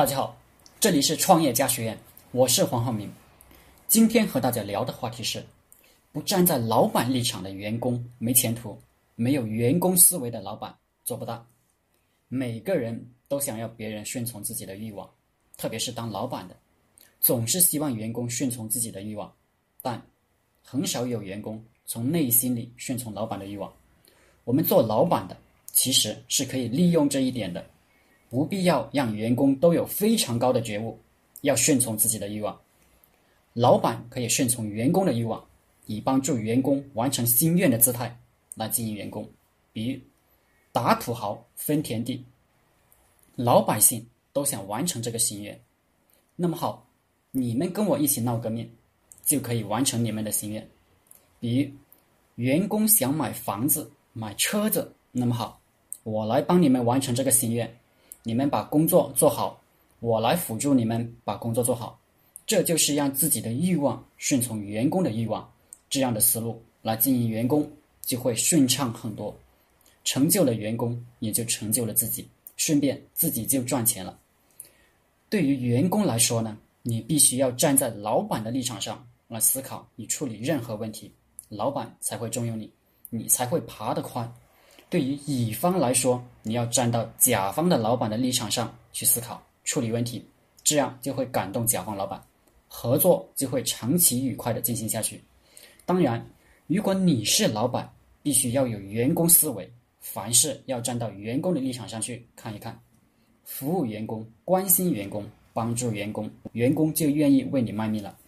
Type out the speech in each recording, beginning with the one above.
大家好，这里是创业家学院，我是黄浩明。今天和大家聊的话题是：不站在老板立场的员工没前途，没有员工思维的老板做不大。每个人都想要别人顺从自己的欲望，特别是当老板的，总是希望员工顺从自己的欲望，但很少有员工从内心里顺从老板的欲望。我们做老板的其实是可以利用这一点的。不必要让员工都有非常高的觉悟，要顺从自己的欲望。老板可以顺从员工的欲望，以帮助员工完成心愿的姿态来经营员工。比如，打土豪分田地，老百姓都想完成这个心愿。那么好，你们跟我一起闹革命，就可以完成你们的心愿。比如，员工想买房子、买车子，那么好，我来帮你们完成这个心愿。你们把工作做好，我来辅助你们把工作做好，这就是让自己的欲望顺从员工的欲望，这样的思路来经营员工就会顺畅很多，成就了员工也就成就了自己，顺便自己就赚钱了。对于员工来说呢，你必须要站在老板的立场上来思考，你处理任何问题，老板才会重用你，你才会爬得快。对于乙方来说，你要站到甲方的老板的立场上去思考处理问题，这样就会感动甲方老板，合作就会长期愉快的进行下去。当然，如果你是老板，必须要有员工思维，凡事要站到员工的立场上去看一看，服务员工、关心员工、帮助员工，员工就愿意为你卖命了。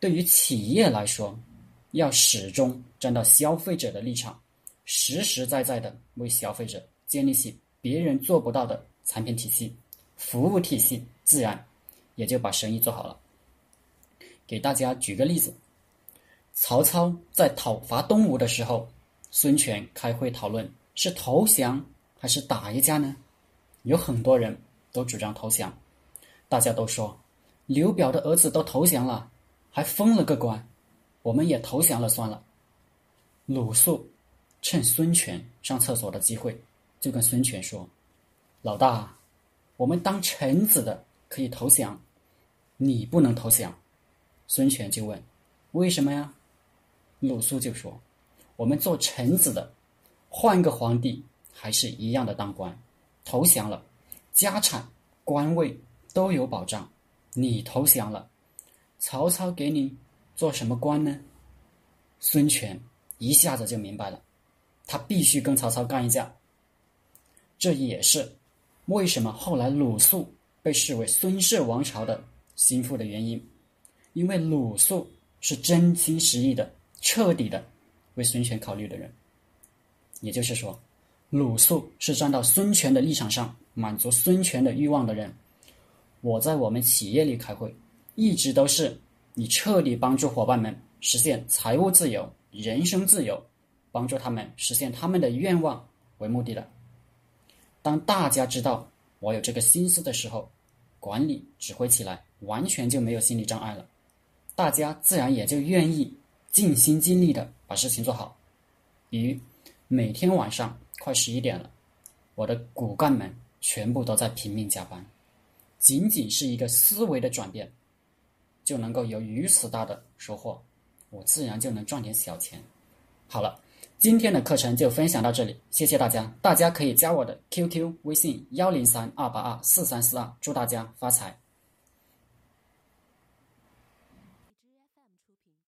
对于企业来说，要始终站到消费者的立场。实实在在的为消费者建立起别人做不到的产品体系、服务体系，自然也就把生意做好了。给大家举个例子：曹操在讨伐东吴的时候，孙权开会讨论是投降还是打一架呢？有很多人都主张投降，大家都说刘表的儿子都投降了，还封了个官，我们也投降了算了。鲁肃。趁孙权上厕所的机会，就跟孙权说：“老大，我们当臣子的可以投降，你不能投降。”孙权就问：“为什么呀？”鲁肃就说：“我们做臣子的，换个皇帝还是一样的当官，投降了，家产官位都有保障。你投降了，曹操给你做什么官呢？”孙权一下子就明白了。他必须跟曹操干一架。这也是为什么后来鲁肃被视为孙氏王朝的心腹的原因，因为鲁肃是真心实意的、彻底的为孙权考虑的人。也就是说，鲁肃是站到孙权的立场上，满足孙权的欲望的人。我在我们企业里开会，一直都是以彻底帮助伙伴们实现财务自由、人生自由。帮助他们实现他们的愿望为目的的。当大家知道我有这个心思的时候，管理指挥起来完全就没有心理障碍了，大家自然也就愿意尽心尽力的把事情做好。比如每天晚上快十一点了，我的骨干们全部都在拼命加班，仅仅是一个思维的转变，就能够有如此大的收获，我自然就能赚点小钱。好了。今天的课程就分享到这里，谢谢大家。大家可以加我的 QQ 微信幺零三二八二四三四二，祝大家发财。